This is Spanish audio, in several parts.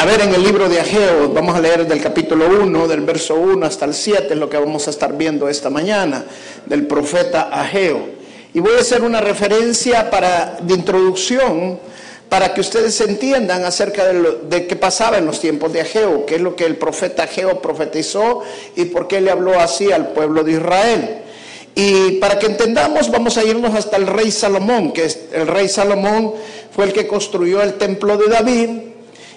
a, ver en el libro de Ageo, vamos a leer del capítulo 1, del verso 1 hasta el 7, es lo que vamos a estar viendo esta mañana, del profeta Ageo. Y voy a hacer una referencia para, de introducción para que ustedes entiendan acerca de, lo, de qué pasaba en los tiempos de Ageo, qué es lo que el profeta Ageo profetizó y por qué le habló así al pueblo de Israel. Y para que entendamos, vamos a irnos hasta el rey Salomón, que es, el rey Salomón fue el que construyó el templo de David.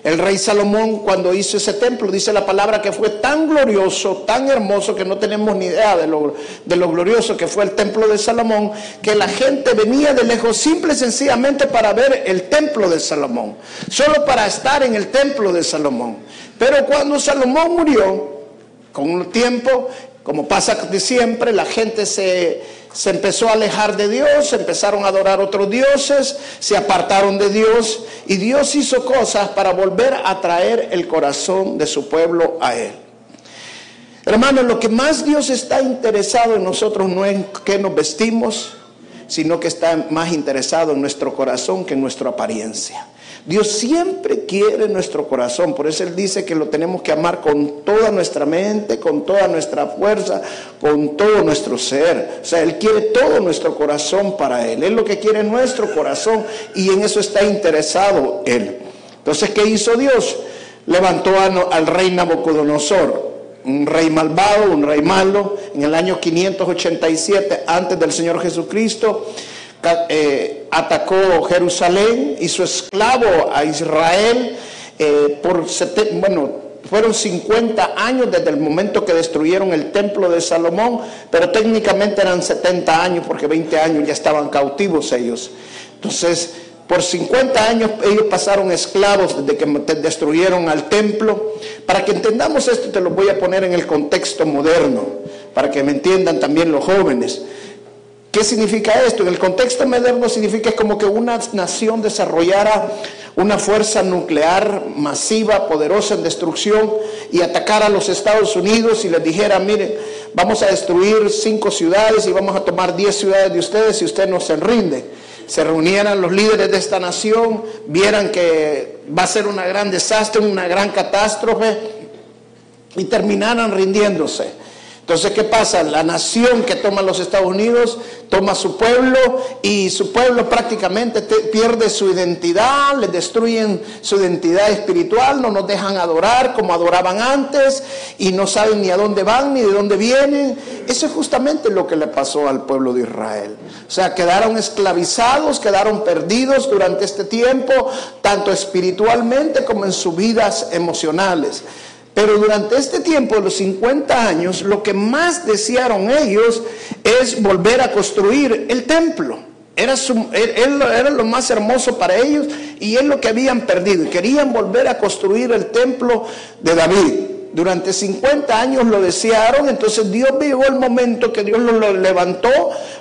El rey Salomón cuando hizo ese templo, dice la palabra que fue tan glorioso, tan hermoso, que no tenemos ni idea de lo, de lo glorioso que fue el templo de Salomón, que la gente venía de lejos simple y sencillamente para ver el templo de Salomón, solo para estar en el templo de Salomón. Pero cuando Salomón murió, con un tiempo, como pasa de siempre, la gente se, se, empezó a alejar de Dios, empezaron a adorar otros dioses, se apartaron de Dios y Dios hizo cosas para volver a traer el corazón de su pueblo a Él. Hermanos, lo que más Dios está interesado en nosotros no es en qué nos vestimos, sino que está más interesado en nuestro corazón que en nuestra apariencia. Dios siempre quiere nuestro corazón, por eso Él dice que lo tenemos que amar con toda nuestra mente, con toda nuestra fuerza, con todo nuestro ser. O sea, Él quiere todo nuestro corazón para Él. Él lo que quiere es nuestro corazón y en eso está interesado Él. Entonces, ¿qué hizo Dios? Levantó al rey Nabucodonosor, un rey malvado, un rey malo, en el año 587 antes del Señor Jesucristo eh, atacó Jerusalén, hizo esclavo a Israel eh, por, bueno, fueron 50 años desde el momento que destruyeron el templo de Salomón, pero técnicamente eran 70 años porque 20 años ya estaban cautivos ellos. Entonces, por 50 años ellos pasaron esclavos desde que destruyeron al templo. Para que entendamos esto, te lo voy a poner en el contexto moderno, para que me entiendan también los jóvenes. ¿Qué significa esto? En el contexto moderno significa es como que una nación desarrollara una fuerza nuclear masiva, poderosa en destrucción y atacara a los Estados Unidos y les dijera, miren, vamos a destruir cinco ciudades y vamos a tomar diez ciudades de ustedes si usted no se rinde. Se reunieran los líderes de esta nación, vieran que va a ser una gran desastre, una gran catástrofe y terminaran rindiéndose. Entonces, ¿qué pasa? La nación que toma los Estados Unidos toma su pueblo y su pueblo prácticamente pierde su identidad, le destruyen su identidad espiritual, no nos dejan adorar como adoraban antes y no saben ni a dónde van ni de dónde vienen. Eso es justamente lo que le pasó al pueblo de Israel. O sea, quedaron esclavizados, quedaron perdidos durante este tiempo, tanto espiritualmente como en sus vidas emocionales. Pero durante este tiempo, los 50 años, lo que más desearon ellos es volver a construir el templo. Era, era, lo más hermoso para ellos y es lo que habían perdido. Querían volver a construir el templo de David durante 50 años lo desearon, entonces Dios llegó el momento que Dios los levantó,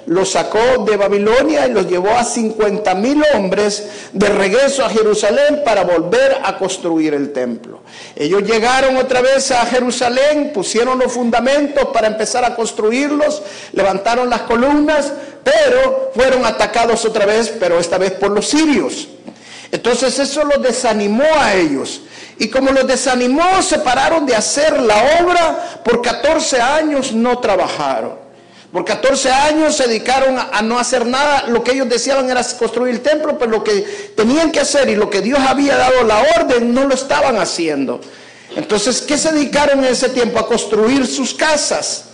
los sacó de Babilonia y los llevó a 50 mil hombres de regreso a Jerusalén para volver a construir el templo. Ellos llegaron otra vez a Jerusalén, pusieron los fundamentos para empezar a construirlos, levantaron las columnas, pero fueron atacados otra vez, pero esta vez por los sirios. Entonces eso los desanimó a ellos. Y como los desanimó, se pararon de hacer la obra, por 14 años no trabajaron. Por 14 años se dedicaron a, no hacer nada. Lo que ellos deseaban era construir el templo, pero lo que tenían que hacer y lo que Dios había dado la orden no lo estaban haciendo. Entonces, ¿qué se dedicaron en ese tiempo? A construir sus casas.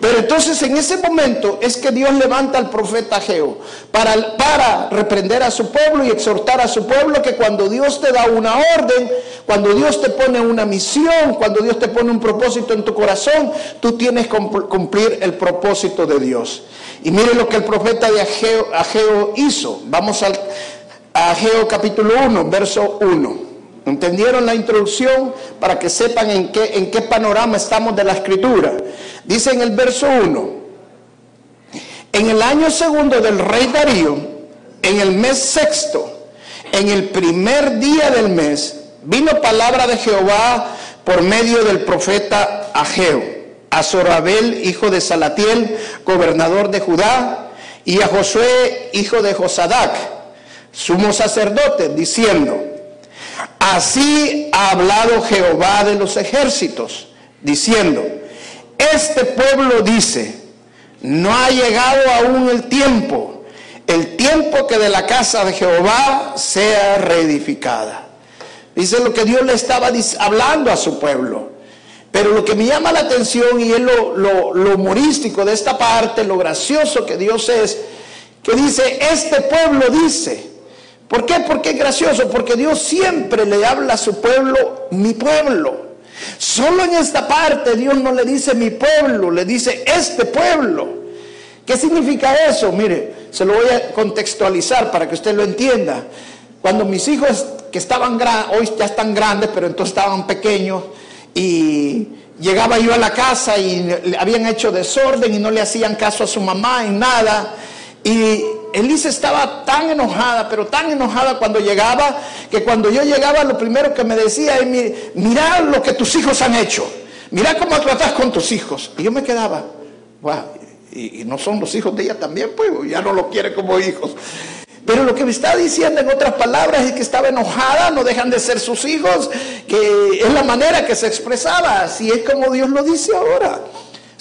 Pero entonces en ese momento es que Dios levanta al profeta Geo para, para reprender a su pueblo y exhortar a su pueblo que cuando Dios te da una orden, cuando Dios te pone una misión, cuando Dios te pone un propósito en tu corazón, tú tienes que cumplir el propósito de Dios. Y mire lo que el profeta de Ageo, hizo. Vamos al, Ageo capítulo 1, verso 1. ¿Entendieron la introducción para que sepan en qué, en qué panorama estamos de la escritura? Dice en el verso 1, En el año segundo del rey Darío, en el mes sexto, en el primer día del mes, vino palabra de Jehová por medio del profeta Ageo, a Zorabel, hijo de Salatiel, gobernador de Judá, y a Josué, hijo de Josadac, sumo sacerdote, diciendo, así ha hablado Jehová de los ejércitos, diciendo, este pueblo dice, no ha llegado aún el tiempo, el tiempo que de la casa de Jehová sea reedificada. Dice lo que Dios le estaba hablando a su pueblo. Pero lo que me llama la atención y es lo, lo, humorístico de esta parte, lo gracioso que Dios es, que dice, este pueblo dice, ¿por qué? Porque es gracioso, porque Dios siempre le habla a su pueblo, mi pueblo. Solo en esta parte Dios no le dice mi pueblo, le dice este pueblo. ¿Qué significa eso? Mire, se lo voy a contextualizar para que usted lo entienda. Cuando mis hijos que estaban hoy ya están grandes, pero entonces estaban pequeños, y llegaba yo a la casa y habían hecho desorden y no le hacían caso a su mamá en nada. Y Elisa estaba tan enojada, pero tan enojada cuando llegaba, que cuando yo llegaba lo primero que me decía es, mira lo que tus hijos han hecho, mira cómo tratas con tus hijos. Y yo me quedaba, wow, y, y no son los hijos de ella también, pues ya no lo quiere como hijos. Pero lo que me está diciendo en otras palabras es que estaba enojada, no dejan de ser sus hijos, que es la manera que se expresaba, así es como Dios lo dice ahora.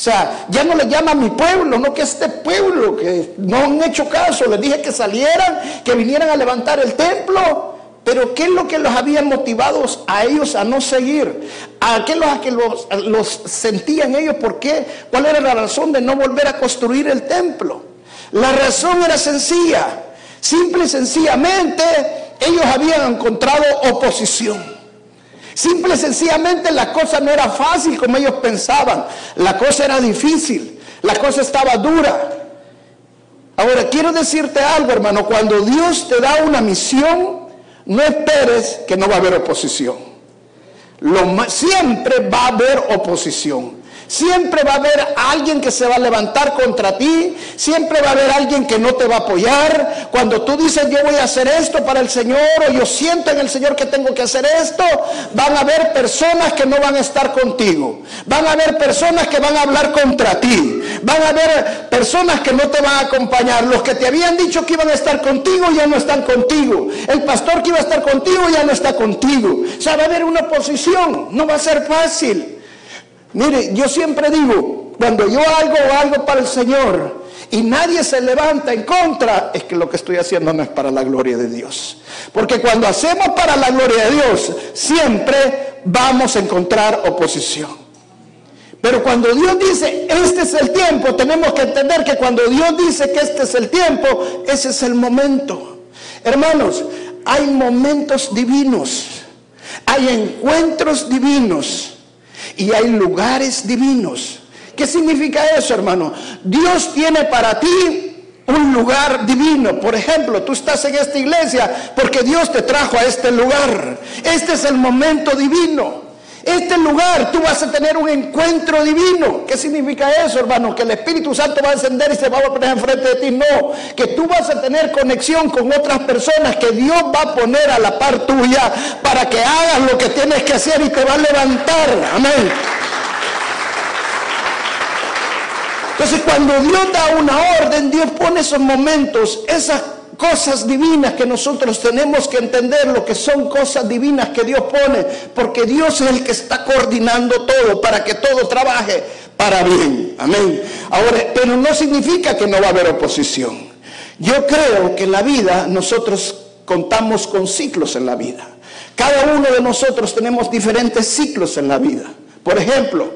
O sea, ya no le llama a mi pueblo, no que este pueblo, que no han hecho caso, les dije que salieran, que vinieran a levantar el templo. Pero ¿qué es lo que los había motivado a ellos a no seguir? ¿A qué los, que los, los sentían ellos? ¿Por qué? ¿Cuál era la razón de no volver a construir el templo? La razón era sencilla. Simple y sencillamente ellos habían encontrado oposición. Simple y sencillamente la cosa no era fácil como ellos pensaban. La cosa era difícil. La cosa estaba dura. Ahora, quiero decirte algo, hermano. Cuando Dios te da una misión, no esperes que no va a haber oposición. Lo, siempre va a haber oposición. Siempre va a haber alguien que se va a levantar contra ti. Siempre va a haber alguien que no te va a apoyar. Cuando tú dices yo voy a hacer esto para el Señor o yo siento en el Señor que tengo que hacer esto, van a haber personas que no van a estar contigo. Van a haber personas que van a hablar contra ti. Van a haber personas que no te van a acompañar. Los que te habían dicho que iban a estar contigo ya no están contigo. El pastor que iba a estar contigo ya no está contigo. O sea, va a haber una oposición. No va a ser fácil. Mire, yo siempre digo, cuando yo hago algo para el Señor y nadie se levanta en contra, es que lo que estoy haciendo no es para la gloria de Dios. Porque cuando hacemos para la gloria de Dios, siempre vamos a encontrar oposición. Pero cuando Dios dice, este es el tiempo, tenemos que entender que cuando Dios dice que este es el tiempo, ese es el momento. Hermanos, hay momentos divinos, hay encuentros divinos y hay lugares divinos. ¿Qué significa eso, hermano? Dios tiene para ti un lugar divino. Por ejemplo, tú estás en esta iglesia porque Dios te trajo a este lugar. Este es el momento divino. Este lugar tú vas a tener un encuentro divino. ¿Qué significa eso, hermano? Que el Espíritu Santo va a encender y se va a poner enfrente de ti. No, que tú vas a tener conexión con otras personas que Dios va a poner a la par tuya para que hagas lo que tienes que hacer y te va a levantar. Amén. Entonces cuando Dios da una orden, Dios pone esos momentos, esas cosas divinas que nosotros tenemos que entender, lo que son cosas divinas que Dios pone, porque Dios es el que está coordinando todo para que todo trabaje para bien. Amén. Ahora, pero no significa que no va a haber oposición. Yo creo que en la vida nosotros contamos con ciclos en la vida. Cada uno de nosotros tenemos diferentes ciclos en la vida. Por ejemplo,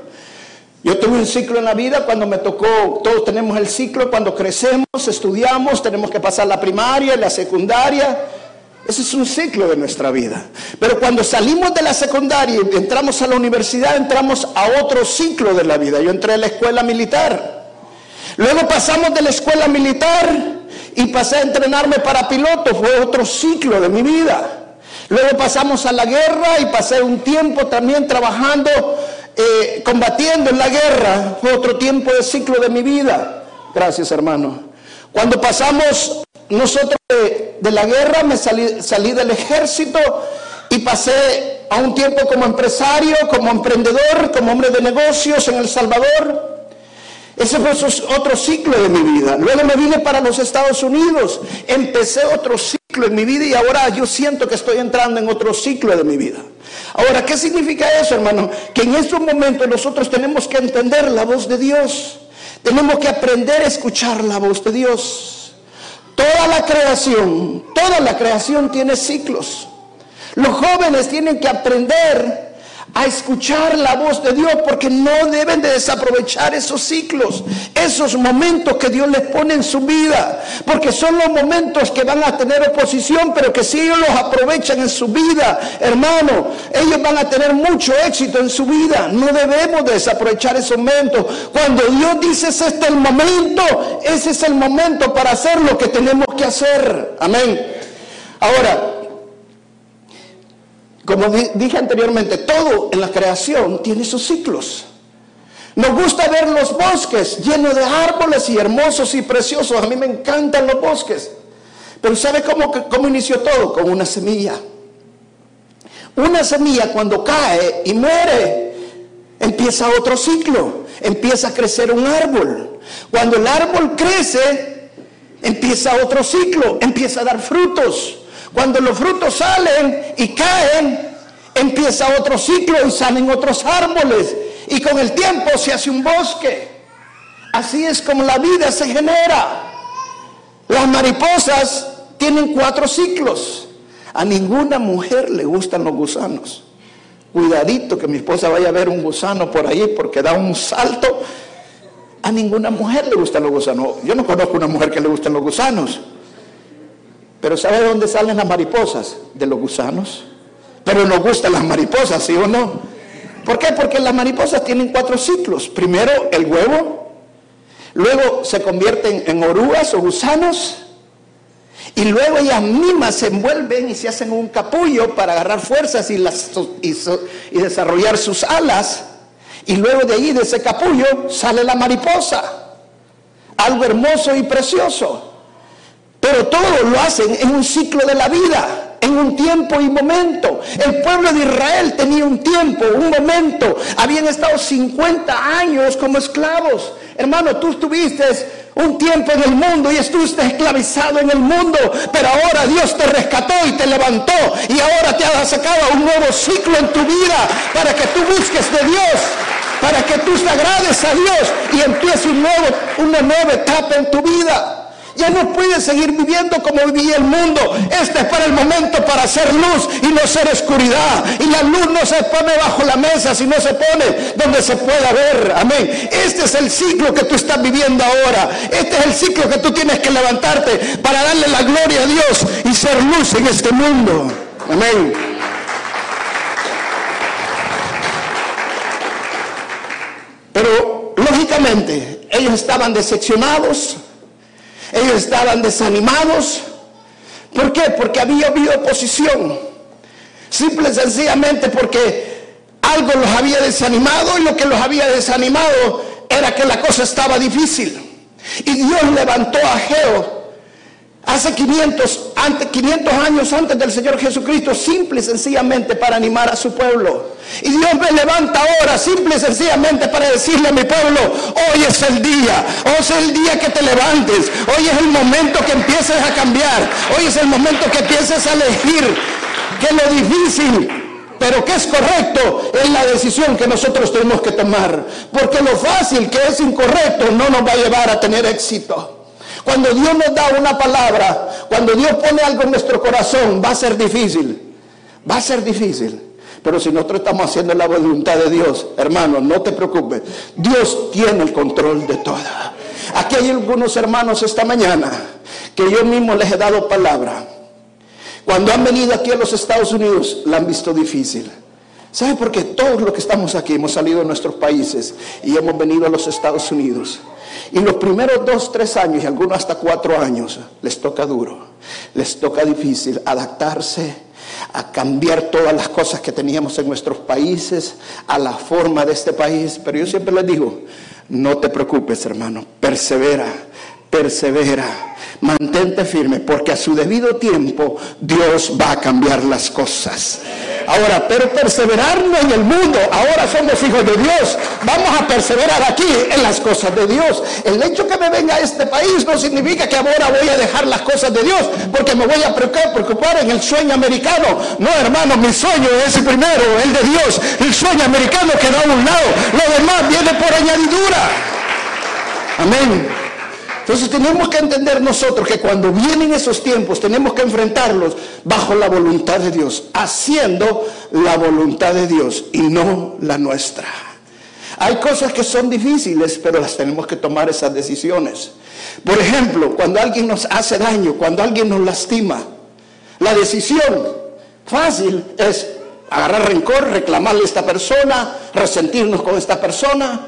yo tuve un ciclo en la vida cuando me tocó, todos tenemos el ciclo, cuando crecemos, estudiamos, tenemos que pasar la primaria, la secundaria. Ese es un ciclo de nuestra vida. Pero cuando salimos de la secundaria y entramos a la universidad, entramos a otro ciclo de la vida. Yo entré a la escuela militar. Luego pasamos de la escuela militar y pasé a entrenarme para piloto. Fue otro ciclo de mi vida. Luego pasamos a la guerra y pasé un tiempo también trabajando eh, combatiendo en la guerra, fue otro tiempo de ciclo de mi vida. Gracias, hermano. Cuando pasamos nosotros de, la guerra, me salí, salí del ejército y pasé a un tiempo como empresario, como emprendedor, como hombre de negocios en El Salvador. Ese fue otro ciclo de mi vida. Luego me vine para los Estados Unidos. Empecé otro ciclo en mi vida y ahora yo siento que estoy entrando en otro ciclo de mi vida. Ahora, ¿qué significa eso, hermano? Que en estos momentos nosotros tenemos que entender la voz de Dios. Tenemos que aprender a escuchar la voz de Dios. Toda la creación, toda la creación tiene ciclos. Los jóvenes tienen que aprender a escuchar la voz de Dios porque no deben de desaprovechar esos ciclos, esos momentos que Dios les pone en su vida, porque son los momentos que van a tener oposición, pero que si ellos los aprovechan en su vida, hermano, ellos van a tener mucho éxito en su vida. No debemos desaprovechar esos momentos. Cuando Dios dice este es el momento, ese es el momento para hacer lo que tenemos que hacer. Amén. Ahora, como dije anteriormente, todo en la creación tiene sus ciclos. Nos gusta ver los bosques llenos de árboles y hermosos y preciosos. A mí me encantan los bosques. Pero ¿sabe cómo, cómo inició todo? Con una semilla. Una semilla cuando cae y muere, empieza otro ciclo. Empieza a crecer un árbol. Cuando el árbol crece, empieza otro ciclo. Empieza a dar frutos. Cuando los frutos salen y caen, empieza otro ciclo y salen otros árboles. Y con el tiempo se hace un bosque. Así es como la vida se genera. Las mariposas tienen cuatro ciclos. A ninguna mujer le gustan los gusanos. Cuidadito que mi esposa vaya a ver un gusano por ahí porque da un salto. A ninguna mujer le gustan los gusanos. Yo no conozco una mujer que le gusten los gusanos. Pero ¿sabe de dónde salen las mariposas? De los gusanos. Pero nos gustan las mariposas, ¿sí o no? ¿Por qué? Porque las mariposas tienen cuatro ciclos. Primero el huevo, luego se convierten en orugas o gusanos, y luego ellas mismas se envuelven y se hacen un capullo para agarrar fuerzas y, y desarrollar sus alas. Y luego de ahí, de ese capullo, sale la mariposa. Algo hermoso y precioso. Pero todo lo hacen en un ciclo de la vida, en un tiempo y momento. El pueblo de Israel tenía un tiempo, un momento. Habían estado 50 años como esclavos. Hermano, tú estuviste un tiempo en el mundo y estuviste esclavizado en el mundo, pero ahora Dios te rescató y te levantó y ahora te ha sacado un nuevo ciclo en tu vida para que tú busques de Dios, para que tú te agrades a Dios y empieces un nuevo, una nueva etapa en tu vida. Ya no puedes seguir viviendo como vivía el mundo. Este es para el momento para hacer luz y no ser oscuridad. Y la luz no se pone bajo la mesa, sino se pone donde se pueda ver. Amén. Este es el ciclo que tú estás viviendo ahora. Este es el ciclo que tú tienes que levantarte para darle la gloria a Dios y ser luz en este mundo. Amén. Pero lógicamente ellos estaban decepcionados ellos estaban desanimados. ¿Por qué? Porque había habido oposición. Simple y sencillamente porque algo los había desanimado y lo que los había desanimado era que la cosa estaba difícil. Y Dios levantó a Geo hace 500, 500 años antes del Señor Jesucristo, simple y sencillamente para animar a su pueblo. Y Dios me levanta ahora, simple y sencillamente para decirle a mi pueblo, hoy es el día, hoy es el día que te levantes, hoy es el momento que empieces a cambiar, hoy es el momento que empieces a elegir que lo difícil pero que es correcto es la decisión que nosotros tenemos que tomar. Porque lo fácil que es incorrecto no nos va a llevar a tener éxito. Cuando Dios nos da una palabra, cuando Dios pone algo en nuestro corazón, va a ser difícil. Va a ser difícil. Pero si nosotros estamos haciendo la voluntad de Dios, hermano, no te preocupes. Dios tiene el control de todo. Aquí hay algunos hermanos esta mañana que yo mismo les he dado palabra. Cuando han venido aquí a los Estados Unidos, la han visto difícil. ¿Sabe por qué? Todos los que estamos aquí hemos salido de nuestros países y hemos venido a los Estados Unidos. Y los primeros dos, tres años y algunos hasta cuatro años les toca duro, les toca difícil adaptarse a cambiar todas las cosas que teníamos en nuestros países, a la forma de este país. Pero yo siempre les digo, no te preocupes hermano, persevera, persevera. Mantente firme porque a su debido tiempo Dios va a cambiar las cosas. Ahora, pero perseverar en el mundo. Ahora somos hijos de Dios. Vamos a perseverar aquí en las cosas de Dios. El hecho que me venga a este país no significa que ahora voy a dejar las cosas de Dios porque me voy a preocupar en el sueño americano. No, hermano, mi sueño es el primero, el de Dios. El sueño americano queda a un lado. Lo demás viene por añadidura. Amén. Entonces tenemos que entender nosotros que cuando vienen esos tiempos tenemos que enfrentarlos bajo la voluntad de Dios, haciendo la voluntad de Dios y no la nuestra. Hay cosas que son difíciles, pero las tenemos que tomar esas decisiones. Por ejemplo, cuando alguien nos hace daño, cuando alguien nos lastima, la decisión fácil es agarrar rencor, reclamarle a esta persona, resentirnos con esta persona.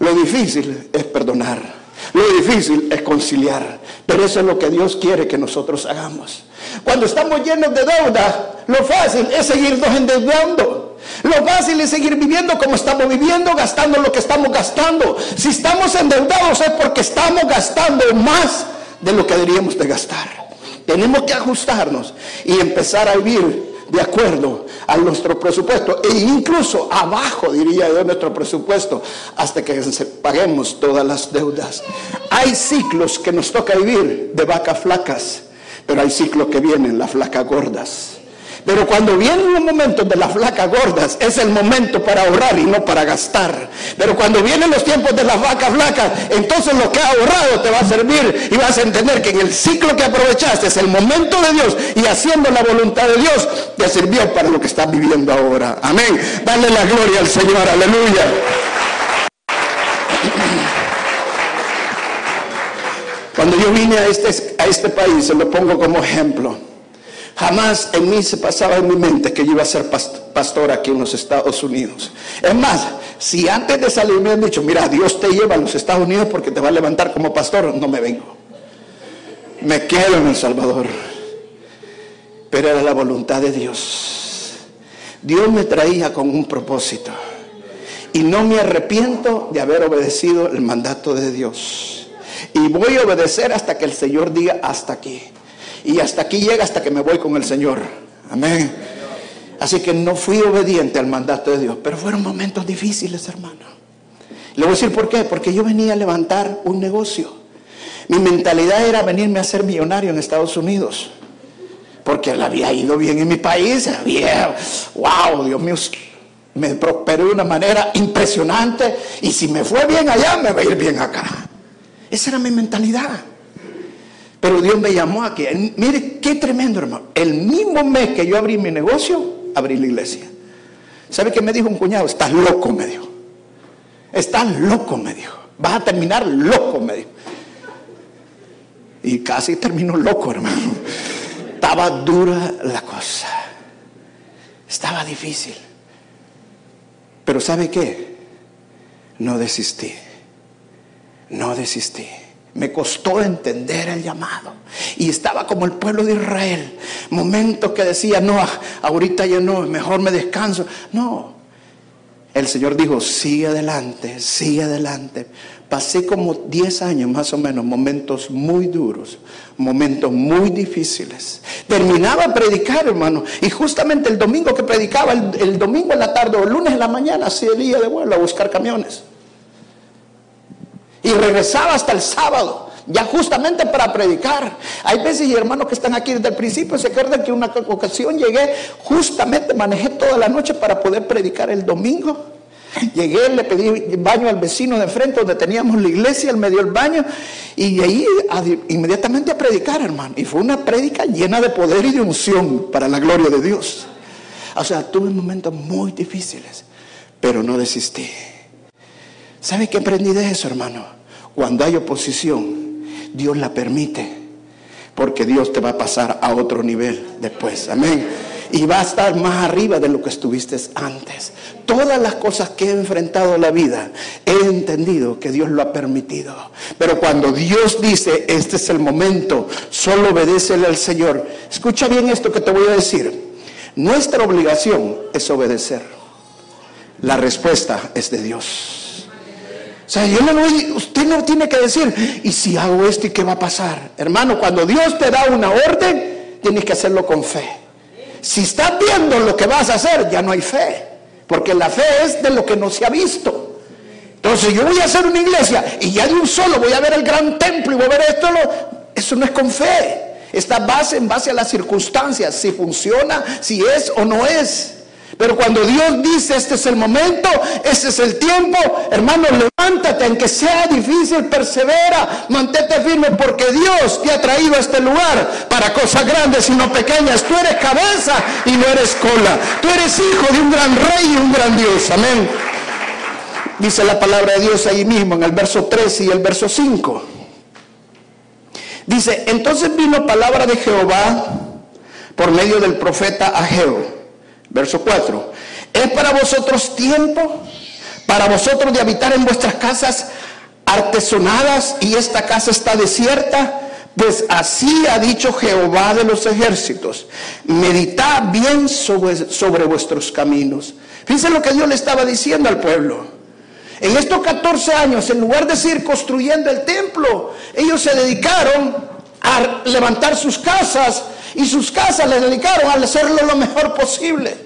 Lo difícil es perdonar. Lo difícil es conciliar, pero eso es lo que Dios quiere que nosotros hagamos. Cuando estamos llenos de deuda, lo fácil es seguirnos endeudando. Lo fácil es seguir viviendo como estamos viviendo, gastando lo que estamos gastando. Si estamos endeudados es porque estamos gastando más de lo que deberíamos de gastar. Tenemos que ajustarnos y empezar a vivir de acuerdo a nuestro presupuesto e incluso abajo, diría yo, nuestro presupuesto hasta que paguemos todas las deudas. Hay ciclos que nos toca vivir de vacas flacas, pero hay ciclos que vienen las flacas gordas. Pero cuando vienen los momentos de las flacas gordas, es el momento para ahorrar y no para gastar. Pero cuando vienen los tiempos de las vacas flacas, entonces lo que ha ahorrado te va a servir y vas a entender que en el ciclo que aprovechaste es el momento de Dios y haciendo la voluntad de Dios te sirvió para lo que estás viviendo ahora. Amén. Dale la gloria al Señor. Aleluya. Cuando yo vine a este, a este país, se lo pongo como ejemplo. Jamás en mí se pasaba en mi mente que yo iba a ser pastor aquí en los Estados Unidos. Es más, si antes de salir me han dicho, mira, Dios te lleva a los Estados Unidos porque te va a levantar como pastor, no me vengo. Me quedo en El Salvador. Pero era la voluntad de Dios. Dios me traía con un propósito. Y no me arrepiento de haber obedecido el mandato de Dios. Y voy a obedecer hasta que el Señor diga hasta aquí. Y hasta aquí llega hasta que me voy con el Señor. Amén. Así que no fui obediente al mandato de Dios, pero fueron momentos difíciles, hermano. Le voy a decir por qué, porque yo venía a levantar un negocio. Mi mentalidad era venirme a ser millonario en Estados Unidos, porque le había ido bien en mi país, wow, Dios mío, me prosperó de una manera impresionante y si me fue bien allá, me va a ir bien acá. Esa era mi mentalidad. Pero Dios me llamó a que, mire qué tremendo hermano, el mismo mes que yo abrí mi negocio, abrí la iglesia. ¿Sabe qué me dijo un cuñado? Estás loco, me dijo. Estás loco, me dijo. Vas a terminar loco, me dijo. Y casi terminó loco, hermano. Estaba dura la cosa. Estaba difícil. Pero ¿sabe qué? No desistí. No desistí. Me costó entender el llamado. Y estaba como el pueblo de Israel. Momentos que decía, no, ahorita ya no, mejor me descanso. No. El Señor dijo, sigue adelante, sigue adelante. Pasé como 10 años más o menos, momentos muy duros, momentos muy difíciles. Terminaba predicar, hermano. Y justamente el domingo que predicaba, el, domingo en la tarde o el lunes en la mañana, salía de vuelo a buscar camiones. Y regresaba hasta el sábado, ya justamente para predicar. Hay veces, y hermanos que están aquí desde el principio, se acuerdan que una ocasión llegué, justamente manejé toda la noche para poder predicar el domingo. Llegué, le pedí baño al vecino de frente donde teníamos la iglesia, él me dio el baño y de ahí inmediatamente a predicar, hermano. Y fue una prédica llena de poder y de unción para la gloria de Dios. O sea, tuve momentos muy difíciles, pero no desistí. ¿Sabe qué aprendí de eso, hermano? Cuando hay oposición, Dios la permite, porque Dios te va a pasar a otro nivel después. Amén. Y va a estar más arriba de lo que estuviste antes. Todas las cosas que he enfrentado en la vida, he entendido que Dios lo ha permitido. Pero cuando Dios dice, este es el momento, solo obedécele al Señor. Escucha bien esto que te voy a decir. Nuestra obligación es obedecer. La respuesta es de Dios. O sea, yo no, usted no tiene que decir, ¿y si hago esto y qué va a pasar? Hermano, cuando Dios te da una orden, tienes que hacerlo con fe. Si estás viendo lo que vas a hacer, ya no hay fe. Porque la fe es de lo que no se ha visto. Entonces yo voy a hacer una iglesia y ya de un solo voy a ver el gran templo y voy a ver esto. eso no es con fe. Está base en base a las circunstancias, si funciona, si es o no es. Pero cuando Dios dice, este es el momento, este es el tiempo, hermano, levántate, aunque sea difícil, persevera, mantente firme, porque Dios te ha traído a este lugar para cosas grandes y no pequeñas. Tú eres cabeza y no eres cola. Tú eres hijo de un gran rey y un gran Dios. Amén. Dice la palabra de Dios ahí mismo en el verso 3 y el verso 5. Dice, entonces vino palabra de Jehová por medio del profeta Ageo Verso 4. ¿Es para vosotros tiempo? Para vosotros de habitar en vuestras casas artesonadas y esta casa está desierta. Pues así ha dicho Jehová de los ejércitos. Meditad bien sobre, sobre vuestros caminos. Fíjense lo que Dios le estaba diciendo al pueblo. En estos 14 años, en lugar de seguir construyendo el templo, ellos se dedicaron a levantar sus casas y sus casas le dedicaron a hacerlo lo mejor posible.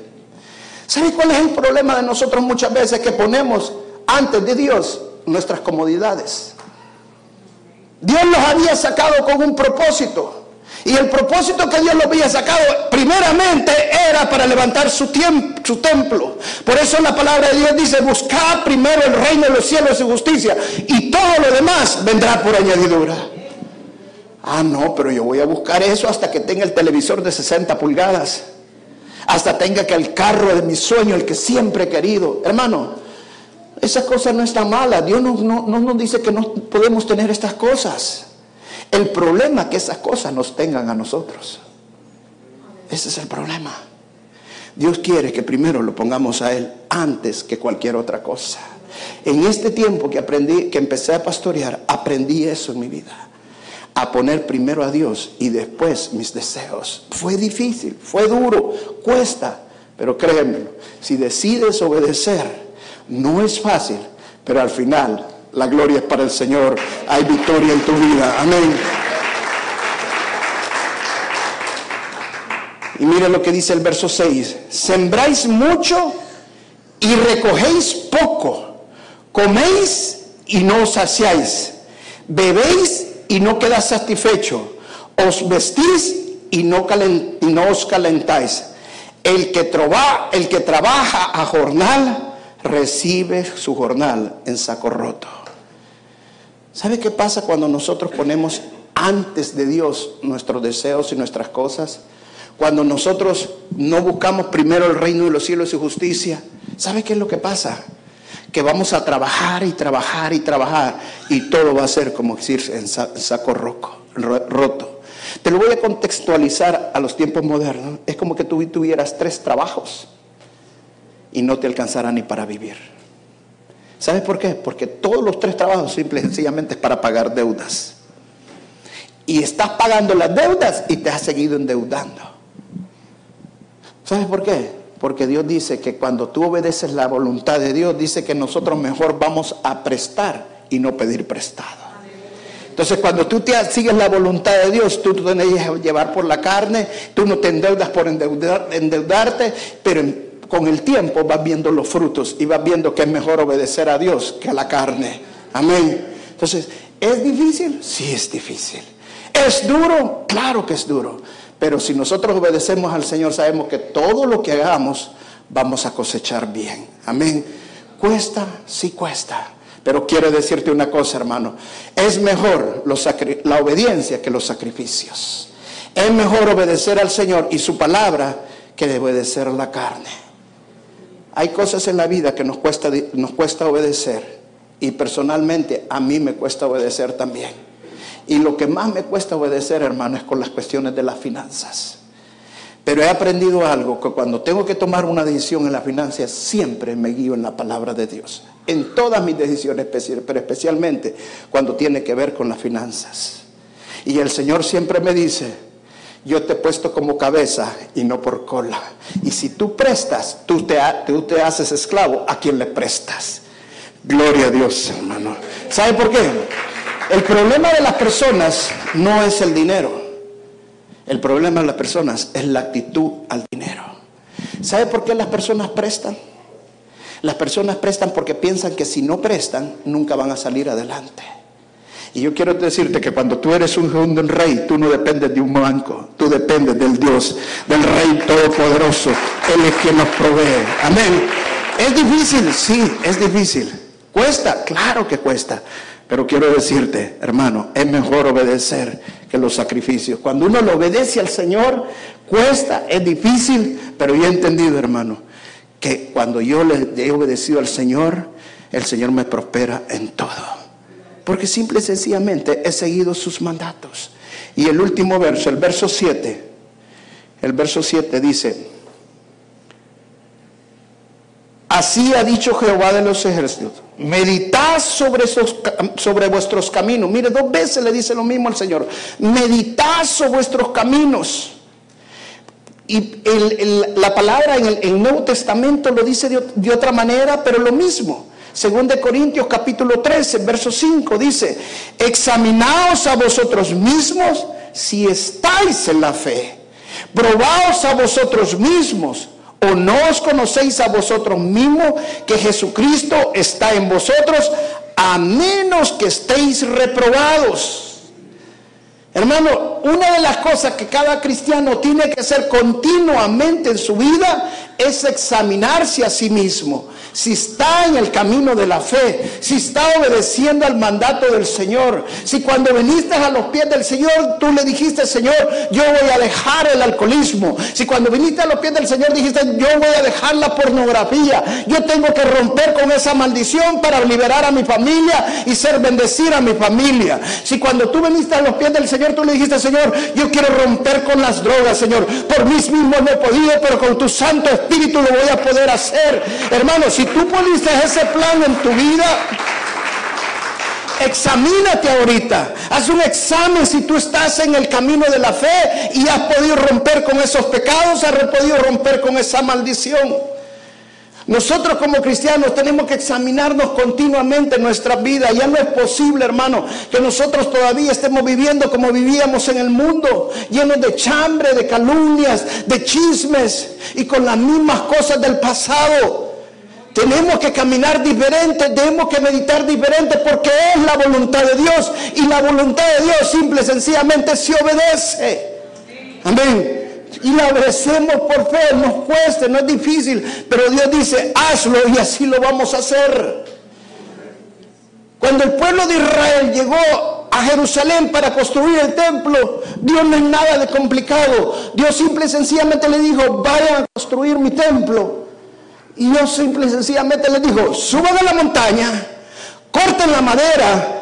¿Sabe cuál es el problema de nosotros muchas veces? Que ponemos antes de Dios nuestras comodidades. Dios los había sacado con un propósito. Y el propósito que Dios los había sacado primeramente era para levantar su, su templo. Por eso la palabra de Dios dice, buscad primero el reino de los cielos y justicia. Y todo lo demás vendrá por añadidura. Ah, no, pero yo voy a buscar eso hasta que tenga el televisor de 60 pulgadas. Hasta tenga que el carro de mi sueño, el que siempre he querido. Hermano, esa cosa no está mala. Dios no, no nos dice que no podemos tener estas cosas. El problema es que esas cosas nos tengan a nosotros. Ese es el problema. Dios quiere que primero lo pongamos a Él antes que cualquier otra cosa. En este tiempo que aprendí, que empecé a pastorear, aprendí eso en mi vida a poner primero a Dios y después mis deseos. Fue difícil, fue duro, cuesta, pero créeme, si decides obedecer, no es fácil, pero al final la gloria es para el Señor, hay victoria en tu vida. Amén. Y mire lo que dice el verso 6, sembráis mucho y recogéis poco, coméis y no os saciáis, bebéis y no quedas satisfecho. Os vestís y no, os calentáis. El que, el que trabaja a jornal recibe su jornal en saco roto. ¿Sabe qué pasa cuando nosotros ponemos antes de Dios nuestros deseos y nuestras cosas? Cuando nosotros no buscamos primero el reino de los cielos y justicia. ¿Sabe qué es lo que pasa? Que vamos a trabajar y trabajar y trabajar y todo va a ser como decir en saco roto. Te lo voy a contextualizar a los tiempos modernos. Es como que tú tuvieras tres trabajos y no te alcanzará ni para vivir. ¿Sabes por qué? Porque todos los tres trabajos simple y sencillamente es para pagar deudas. Y estás pagando las deudas y te has seguido endeudando. ¿Sabes por qué? Porque Dios dice que cuando tú obedeces la voluntad de Dios, dice que nosotros mejor vamos a prestar y no pedir prestado. Entonces, cuando tú te sigues la voluntad de Dios, tú te que llevar por la carne, tú no te endeudas por endeudarte, pero con el tiempo vas viendo los frutos y vas viendo que es mejor obedecer a Dios que a la carne. Amén. Entonces, ¿es difícil? Sí, es difícil. ¿Es duro? Claro que es duro. Pero si nosotros obedecemos al Señor, sabemos que todo lo que hagamos vamos a cosechar bien. Amén. Cuesta, sí cuesta. Pero quiero decirte una cosa, hermano. Es mejor la obediencia que los sacrificios. Es mejor obedecer al Señor y su palabra que obedecer a la carne. Hay cosas en la vida que nos cuesta, nos cuesta obedecer. Y personalmente a mí me cuesta obedecer también. Y lo que más me cuesta obedecer, hermano, es con las cuestiones de las finanzas. Pero he aprendido algo, que cuando tengo que tomar una decisión en las finanzas, siempre me guío en la palabra de Dios. En todas mis decisiones, pero especialmente cuando tiene que ver con las finanzas. Y el Señor siempre me dice, yo te he puesto como cabeza y no por cola. Y si tú prestas, tú te, tú te haces esclavo a quien le prestas. Gloria a Dios, hermano. ¿Sabe por qué? El problema de las personas no es el dinero. El problema de las personas es la actitud al dinero. ¿Sabe por qué las personas prestan? Las personas prestan porque piensan que si no prestan, nunca van a salir adelante. Y yo quiero decirte que cuando tú eres un, rey, tú no dependes de un banco, tú dependes del Dios, del Rey Todopoderoso. Él es quien nos provee. Amén. Es difícil, sí, es difícil. ¿Cuesta? Claro que cuesta. Pero quiero decirte, hermano, es mejor obedecer que los sacrificios. Cuando uno le obedece al Señor, cuesta, es difícil, pero yo he entendido, hermano, que cuando yo le he obedecido al Señor, el Señor me prospera en todo. Porque simple y sencillamente he seguido sus mandatos. Y el último verso, el verso 7, el verso 7 dice, Así ha dicho Jehová de los ejércitos. Meditad sobre, vuestros caminos. Mire, dos veces le dice lo mismo al Señor. Meditad sobre vuestros caminos. Y la palabra en el, Nuevo Testamento lo dice de, de, otra manera, pero lo mismo. Según de Corintios capítulo 13, verso 5 dice, examinaos a vosotros mismos si estáis en la fe. Probaos a vosotros mismos ¿O no os conocéis a vosotros mismos que Jesucristo está en vosotros a menos que estéis reprobados? Hermano, una de las cosas que cada cristiano tiene que hacer continuamente en su vida es examinarse a sí mismo si está en el camino de la fe, si está obedeciendo al mandato del Señor, si cuando viniste a los pies del Señor tú le dijiste, Señor, yo voy a dejar el alcoholismo, si cuando viniste a los pies del Señor dijiste, yo voy a dejar la pornografía, yo tengo que romper con esa maldición para liberar a mi familia y ser bendecir a mi familia. Si cuando tú viniste a los pies del Señor tú le dijiste, Señor, yo quiero romper con las drogas, Señor, por mí mismo no he podido, pero con tu Santo Espíritu lo voy a poder hacer. Hermano, si tú pusiste ese plan en tu vida, examínate ahorita. Haz un examen si tú estás en el camino de la fe y has podido romper con esos pecados, has podido romper con esa maldición. Nosotros como cristianos tenemos que examinarnos continuamente nuestra vida. Ya no es posible, hermano, que nosotros todavía estemos viviendo como vivíamos en el mundo, llenos de chambre, de calumnias, de chismes y con las mismas cosas del pasado. Tenemos que caminar diferente, tenemos que meditar diferente porque es la voluntad de Dios y la voluntad de Dios simple y sencillamente se obedece. Amén. Y la obedecemos por fe, nos cueste, no es difícil, pero Dios dice, hazlo y así lo vamos a hacer. Cuando el pueblo de Israel llegó a Jerusalén para construir el templo, Dios no es nada de complicado. Dios simple y sencillamente le dijo, vayan a construir mi templo. Y yo simple y sencillamente les digo, suban a la montaña, corten la madera,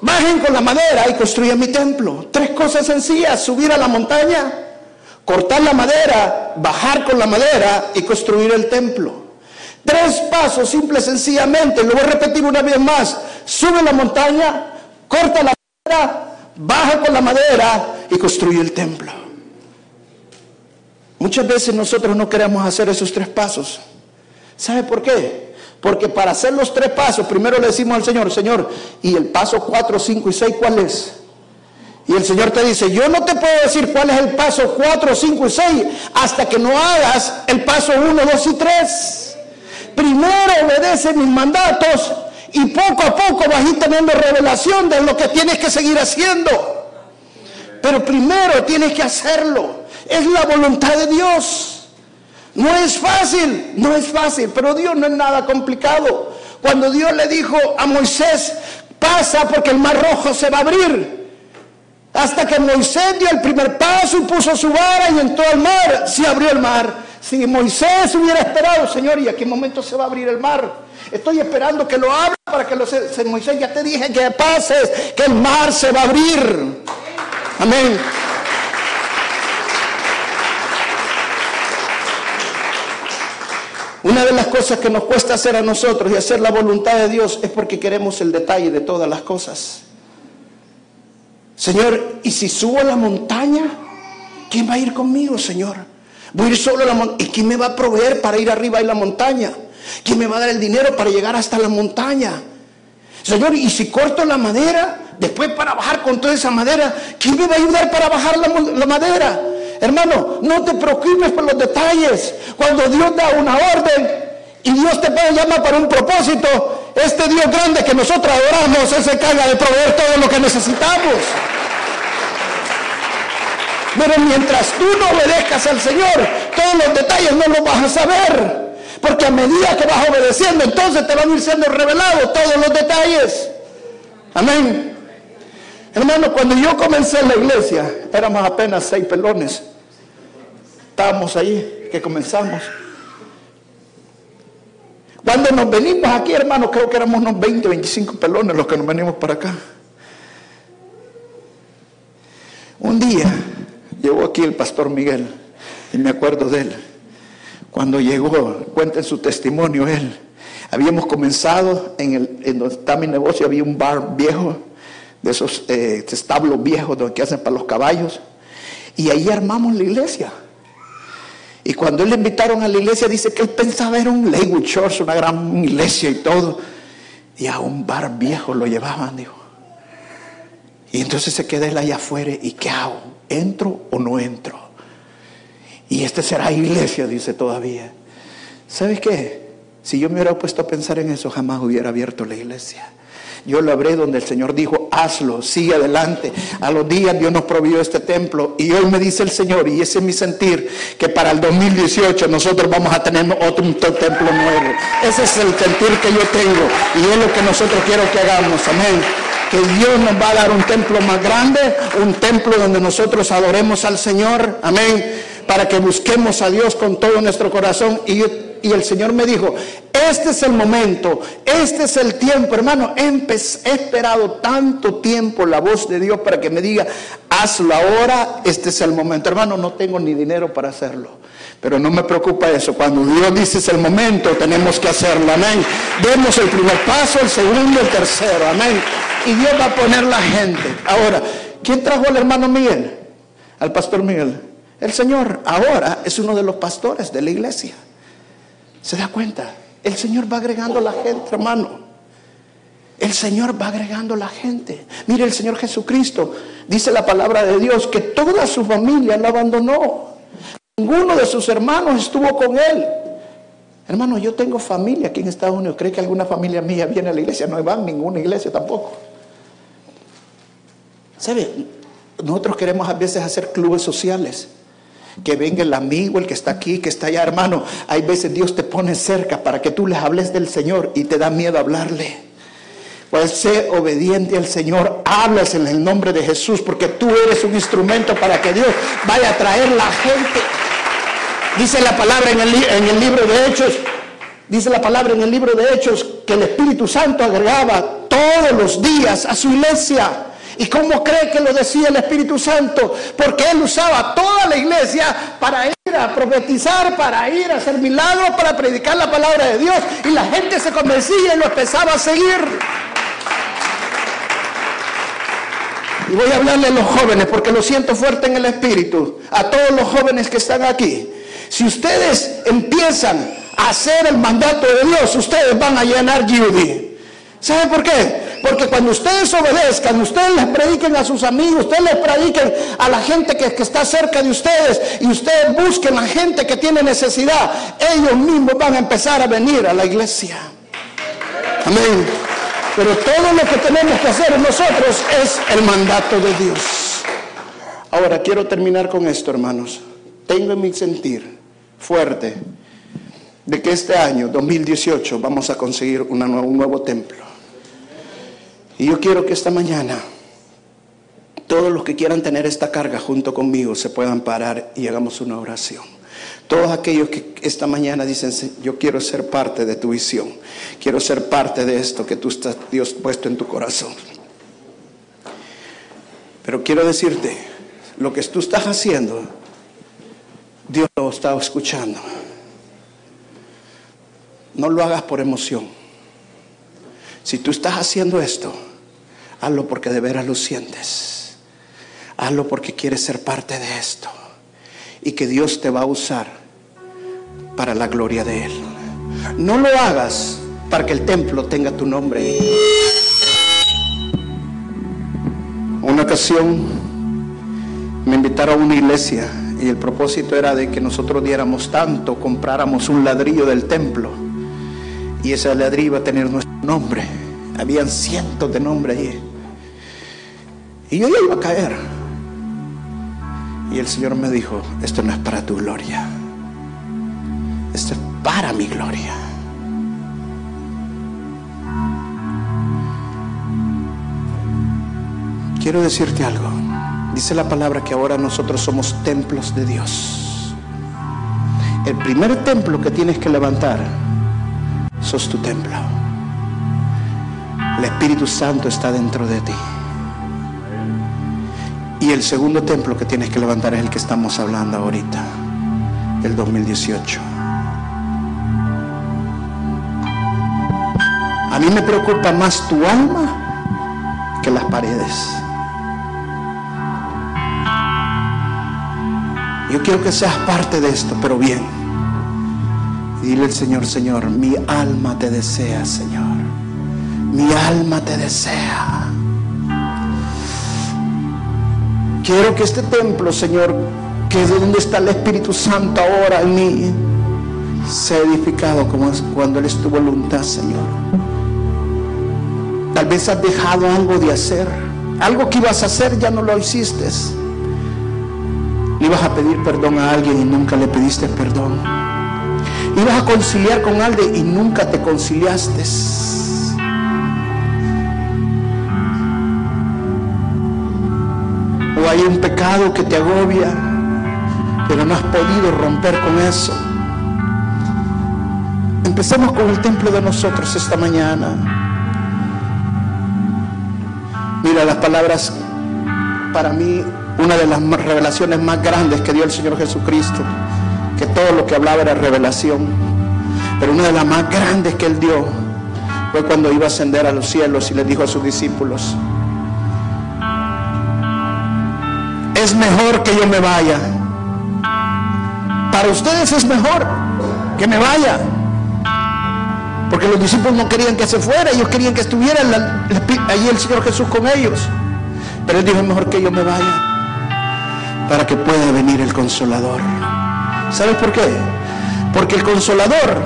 bajen con la madera y construyan mi templo. Tres cosas sencillas, subir a la montaña, cortar la madera, bajar con la madera y construir el templo. Tres pasos, simple sencillamente, lo voy a repetir una vez más, sube la montaña, corta la madera, baja con la madera y construye el templo. Muchas veces nosotros no queremos hacer esos tres pasos. ¿Sabe por qué? Porque para hacer los tres pasos, primero le decimos al Señor, Señor, ¿y el paso 4, 5 y 6 cuál es? Y el Señor te dice, yo no te puedo decir cuál es el paso 4, 5 y 6 hasta que no hagas el paso 1, 2 y 3. Primero obedece mis mandatos y poco a poco vas a ir teniendo revelación de lo que tienes que seguir haciendo. Pero primero tienes que hacerlo. Es la voluntad de Dios. No es fácil, no es fácil, pero Dios no es nada complicado. Cuando Dios le dijo a Moisés, pasa porque el mar rojo se va a abrir. Hasta que Moisés dio el primer paso y puso su vara y entró al mar, se abrió el mar. Si Moisés hubiera esperado, Señor, ¿y a qué momento se va a abrir el mar? Estoy esperando que lo abra para que lo Moisés ya te dije que pases, que el mar se va a abrir. Amén. Una de las cosas que nos cuesta hacer a nosotros y hacer la voluntad de Dios es porque queremos el detalle de todas las cosas. Señor, ¿y si subo a la montaña? ¿Quién va a ir conmigo, Señor? Voy a ir solo a la montaña. ¿Y quién me va a proveer para ir arriba a la montaña? ¿Quién me va a dar el dinero para llegar hasta la montaña? Señor, y si corto la madera, después para bajar con toda esa madera, ¿quién me va a ayudar para bajar la, madera? Hermano, no te preocupes por los detalles. Cuando Dios da una orden y Dios te llamar para un propósito, este Dios grande que nosotros adoramos, Él se encarga de proveer todo lo que necesitamos. Pero mientras tú no obedezcas al Señor, todos los detalles no los vas a saber. Porque a medida que vas obedeciendo, entonces te van a ir siendo revelados todos los detalles. Amén. Hermano, cuando yo comencé en la iglesia, éramos apenas seis pelones. Estábamos ahí, que comenzamos. Cuando nos venimos aquí, hermano, creo que éramos unos 20, 25 pelones los que nos venimos para acá. Un día llegó aquí el pastor Miguel, y me acuerdo de él. Cuando llegó, cuenta en su testimonio él, habíamos comenzado en, el, en donde está mi negocio, había un bar viejo, de esos eh, establos viejos donde que hacen para los caballos, y ahí armamos la iglesia. Y cuando él le invitaron a la iglesia, dice que él pensaba era un Lakewood Church, una gran iglesia y todo. Y a un bar viejo lo llevaban, dijo. Y entonces se queda él allá afuera. ¿Y qué hago? ¿Entro o no entro? Y este será iglesia, dice todavía. ¿Sabes qué? Si yo me hubiera puesto a pensar en eso, jamás hubiera abierto la iglesia. Yo lo habré donde el Señor dijo, hazlo, sigue adelante. A los días Dios nos proveyó este templo y hoy me dice el Señor, y ese es mi sentir, que para el 2018 nosotros vamos a tener otro, templo nuevo. Ese es el sentir que yo tengo y es lo que nosotros quiero que hagamos. Amén que Dios nos va a dar un templo más grande, un templo donde nosotros adoremos al Señor, amén, para que busquemos a Dios con todo nuestro corazón. Y, y el Señor me dijo, este es el momento, este es el tiempo, hermano. He, esperado tanto tiempo la voz de Dios para que me diga, hazlo ahora, este es el momento. Hermano, no tengo ni dinero para hacerlo. Pero no me preocupa eso. Cuando Dios dice es el momento, tenemos que hacerlo. Amén. Demos el primer paso, el segundo, el tercero. Amén. Y Dios va a poner la gente. Ahora, ¿quién trajo al hermano Miguel? Al pastor Miguel. El Señor ahora es uno de los pastores de la iglesia. ¿Se da cuenta? El Señor va agregando la gente, hermano. El Señor va agregando la gente. Mire, el Señor Jesucristo dice la palabra de Dios que toda su familia lo abandonó. Ninguno de sus hermanos estuvo con él. Hermano, yo tengo familia aquí en Estados Unidos. ¿Cree que alguna familia mía viene a la iglesia? No van a ninguna iglesia tampoco. ¿Sabe? Nosotros queremos a veces hacer clubes sociales que venga el amigo, el que está aquí, que está allá, hermano. Hay veces Dios te pone cerca para que tú les hables del Señor y te da miedo hablarle. Pues sé obediente al Señor, hablas en el nombre de Jesús, porque tú eres un instrumento para que Dios vaya a traer la gente. Dice la palabra en el, en el libro de Hechos, dice la palabra en el libro de Hechos, que el Espíritu Santo agregaba todos los días a su iglesia ¿Y cómo cree que lo decía el Espíritu Santo? Porque él usaba toda la iglesia para ir a profetizar, para ir a hacer milagros, para predicar la palabra de Dios. Y la gente se convencía y lo empezaba a seguir. Y voy a hablarle a los jóvenes porque lo siento fuerte en el espíritu. A todos los jóvenes que están aquí. Si ustedes empiezan a hacer el mandato de Dios, ustedes van a llenar Judy. ¿Sabe por qué? Porque cuando ustedes obedezcan, ustedes les prediquen a sus amigos, ustedes les prediquen a la gente que, está cerca de ustedes y ustedes busquen a la gente que tiene necesidad, ellos mismos van a empezar a venir a la iglesia. Amén. Pero todo lo que tenemos que hacer nosotros es el mandato de Dios. Ahora quiero terminar con esto, hermanos. Tengo en mi sentir fuerte de que este año, 2018, vamos a conseguir un nuevo templo. Y yo quiero que esta mañana todos los que quieran tener esta carga junto conmigo se puedan parar y hagamos una oración. Todos aquellos que esta mañana dicen, yo quiero ser parte de tu visión, quiero ser parte de esto que tú estás, Dios, puesto en tu corazón. Pero quiero decirte, lo que tú estás haciendo, Dios lo está escuchando. No lo hagas por emoción. Si tú estás haciendo esto, hazlo porque de veras lo sientes. Hazlo porque quieres ser parte de esto. Y que Dios te va a usar para la gloria de Él. No lo hagas para que el templo tenga tu nombre. Una ocasión me invitaron a una iglesia y el propósito era de que nosotros diéramos tanto, compráramos un ladrillo del templo y ese ladrillo iba a tener nuestro nombre. Habían cientos de nombres allí. Y yo iba a caer. Y el Señor me dijo, esto no es para tu gloria, esto es para mi gloria. Quiero decirte algo. Dice la palabra que ahora nosotros somos templos de Dios. El primer templo que tienes que levantar, sos tu templo. El Espíritu Santo está dentro de ti. Y el segundo templo que tienes que levantar es el que estamos hablando ahorita, el 2018. A mí me preocupa más tu alma que las paredes. Yo quiero que seas parte de esto, pero bien. dile al Señor, Señor, mi alma te desea, Señor. Mi alma te desea. Quiero que este templo, Señor, que es donde está el Espíritu Santo ahora en mí, sea edificado como cuando Él es tu voluntad, Señor. Tal vez has dejado algo de hacer. Algo que ibas a hacer ya no lo hiciste. Ibas a pedir perdón a alguien y nunca le pediste perdón. Ibas a conciliar con alguien y nunca te conciliaste. Hay un pecado que te agobia, pero no has podido romper con eso. Empecemos con el templo de nosotros esta mañana. Mira las palabras para mí una de las revelaciones más grandes que dio el Señor Jesucristo, que todo lo que hablaba era revelación, pero una de las más grandes que él dio fue cuando iba a ascender a los cielos y le dijo a sus discípulos, es mejor que yo me vaya. Para ustedes es mejor que me vaya. Porque los discípulos no querían que se fuera, ellos querían que estuviera allí el Señor Jesús con ellos. Pero él dijo, es mejor que yo me vaya para que pueda venir el consolador. ¿Sabes por qué? Porque el consolador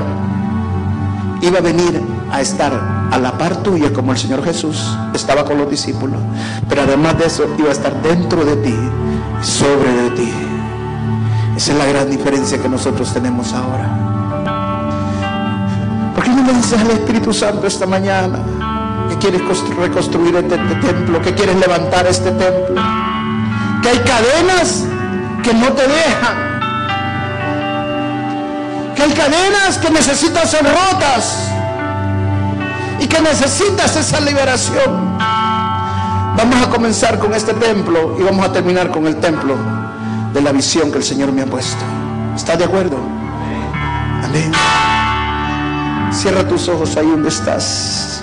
iba a venir a estar a la par tuya como el Señor Jesús estaba con los discípulos. Pero además de eso iba a estar dentro de ti, sobre de ti. Esa es la gran diferencia que nosotros tenemos ahora. ¿Por qué no le dices al Espíritu Santo esta mañana que quieres reconstruir este, este templo, que quieres levantar este templo? que hay cadenas que no te dejan, que hay cadenas que necesitas ser rotas y que necesitas esa liberación. Vamos a comenzar con este templo y vamos a terminar con el templo de la visión que el Señor me ha puesto. ¿Estás de acuerdo? Amén. Cierra tus ojos ahí donde estás.